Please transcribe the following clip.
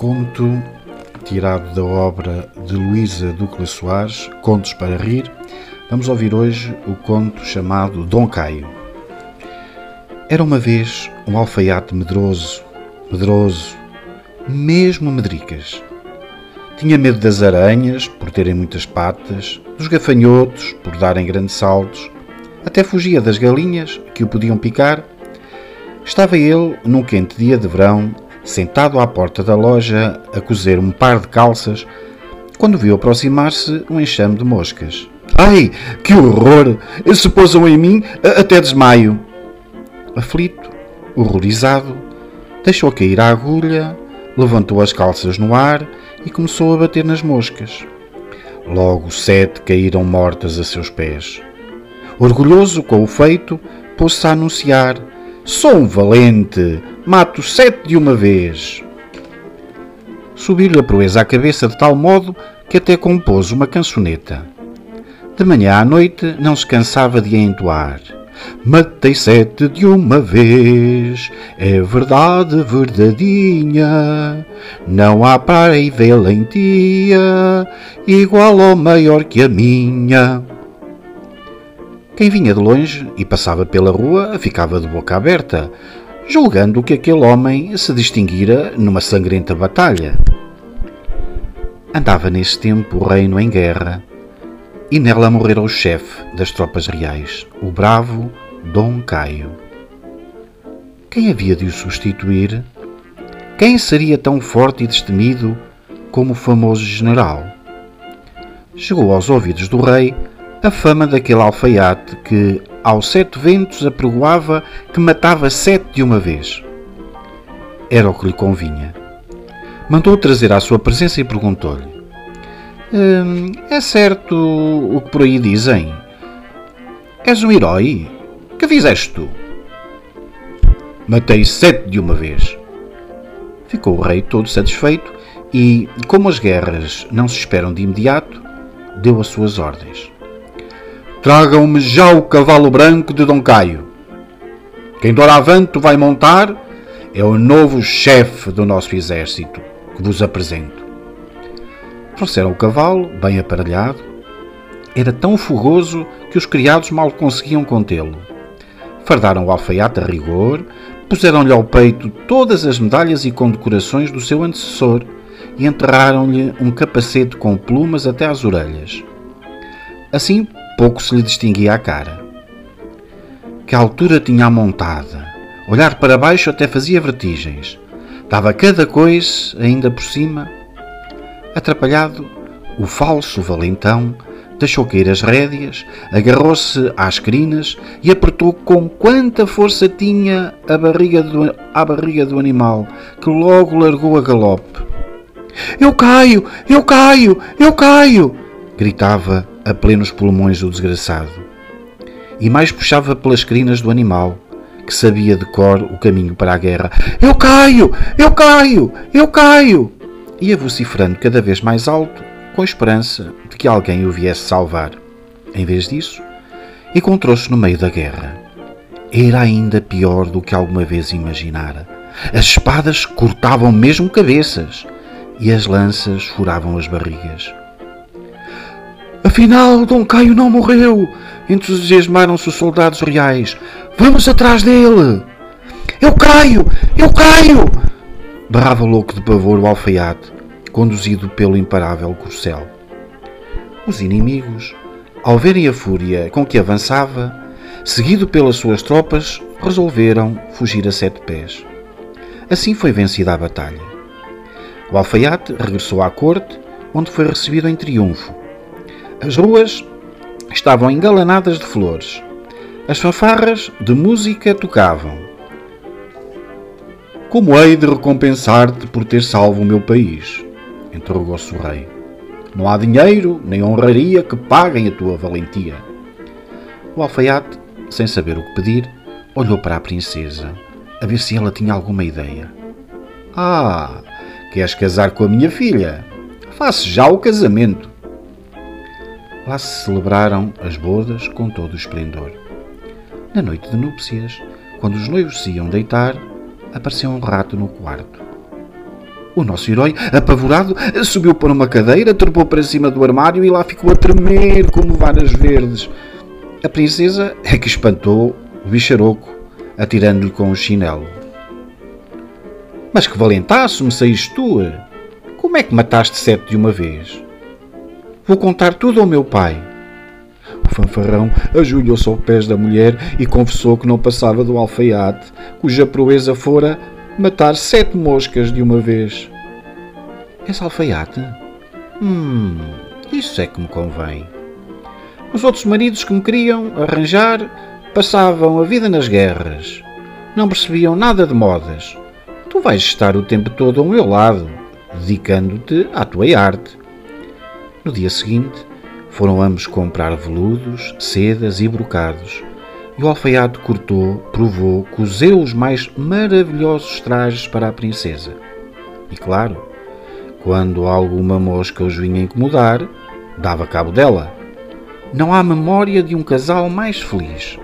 conto tirado da obra de Luísa Ducla Soares, Contos para Rir. Vamos ouvir hoje o conto chamado Dom Caio. Era uma vez um alfaiate medroso, medroso, mesmo medricas. Tinha medo das aranhas, por terem muitas patas, dos gafanhotos, por darem grandes saltos, até fugia das galinhas, que o podiam picar. Estava ele, num quente dia de verão, sentado à porta da loja a cozer um par de calças, quando viu aproximar-se um enxame de moscas. Ai, que horror! Se pousam em mim, até desmaio. Aflito, horrorizado, deixou cair a agulha, levantou as calças no ar e começou a bater nas moscas. Logo sete caíram mortas a seus pés. Orgulhoso com o feito, pôs-se a anunciar: Sou um valente, mato sete de uma vez. Subiu-lhe a proeza à cabeça de tal modo que até compôs uma cançoneta. De manhã à noite não se cansava de a entoar. Matei sete de uma vez, é verdade verdadinha. Não há para e valentia igual ou maior que a minha. Quem vinha de longe e passava pela rua ficava de boca aberta, julgando que aquele homem se distinguira numa sangrenta batalha. Andava nesse tempo o reino em guerra, e nela morrera o chefe das tropas reais, o bravo Dom Caio. Quem havia de o substituir? Quem seria tão forte e destemido como o famoso general? Chegou aos ouvidos do rei a fama daquele alfaiate que, aos sete ventos, apregoava que matava sete de uma vez. Era o que lhe convinha. Mandou trazer à sua presença e perguntou-lhe: hum, É certo o que por aí dizem? És um herói? Que fizeste tu? Matei sete de uma vez. Ficou o rei todo satisfeito e, como as guerras não se esperam de imediato, deu as suas ordens. Tragam-me já o cavalo branco de Dom Caio. Quem doravante vai montar é o novo chefe do nosso exército, que vos apresento. Trouxeram o cavalo, bem aparelhado. Era tão fogoso que os criados mal conseguiam contê-lo. Fardaram o alfaiate a rigor, puseram-lhe ao peito todas as medalhas e condecorações do seu antecessor e enterraram-lhe um capacete com plumas até às orelhas. Assim pouco se lhe distinguia a cara. Que altura tinha a montada. Olhar para baixo até fazia vertigens. Dava cada coisa ainda por cima. Atrapalhado, o falso valentão deixou cair as rédeas, agarrou-se às crinas e apertou com quanta força tinha a barriga do, a barriga do animal, que logo largou a galope. Eu caio! Eu caio! Eu caio! gritava a plenos pulmões o desgraçado. E mais puxava pelas crinas do animal, que sabia de cor o caminho para a guerra. Eu caio! Eu caio! Eu caio! Ia vociferando cada vez mais alto, com esperança de que alguém o viesse salvar. Em vez disso, encontrou-se no meio da guerra. Era ainda pior do que alguma vez imaginara. As espadas cortavam mesmo cabeças e as lanças furavam as barrigas. Afinal, Dom Caio não morreu! Entusiasmaram-se os soldados reais. Vamos atrás dele! Eu caio! Eu caio! Berrava louco de pavor o alfaiate, conduzido pelo imparável corcel. Os inimigos, ao verem a fúria com que avançava, seguido pelas suas tropas, resolveram fugir a sete pés. Assim foi vencida a batalha. O alfaiate regressou à corte, onde foi recebido em triunfo as ruas estavam engalanadas de flores. As fanfarras de música tocavam. Como hei de recompensar-te por ter salvo o meu país? interrogou-se o rei. Não há dinheiro nem honraria que paguem a tua valentia. O alfaiate, sem saber o que pedir, olhou para a princesa, a ver se ela tinha alguma ideia. Ah, queres casar com a minha filha? Faça já o casamento. Lá se celebraram as bodas com todo o esplendor. Na noite de núpcias, quando os noivos se iam deitar, apareceu um rato no quarto. O nosso herói, apavorado, subiu para uma cadeira, trepou para cima do armário e lá ficou a tremer como varas verdes. A princesa é que espantou o bicharoco, atirando-lhe com o chinelo. Mas que valentaço me saíste tu! Como é que mataste sete de uma vez? Vou contar tudo ao meu pai. O fanfarrão ajoelhou-se aos pés da mulher e confessou que não passava do alfaiate, cuja proeza fora matar sete moscas de uma vez. És alfaiate? Hum, isso é que me convém. Os outros maridos que me queriam arranjar passavam a vida nas guerras. Não percebiam nada de modas. Tu vais estar o tempo todo ao meu lado, dedicando-te à tua arte. No dia seguinte, foram ambos comprar veludos, sedas e brocados. E o alfaiate cortou, provou, cozeu os mais maravilhosos trajes para a princesa. E claro, quando alguma mosca os vinha incomodar, dava cabo dela. Não há memória de um casal mais feliz.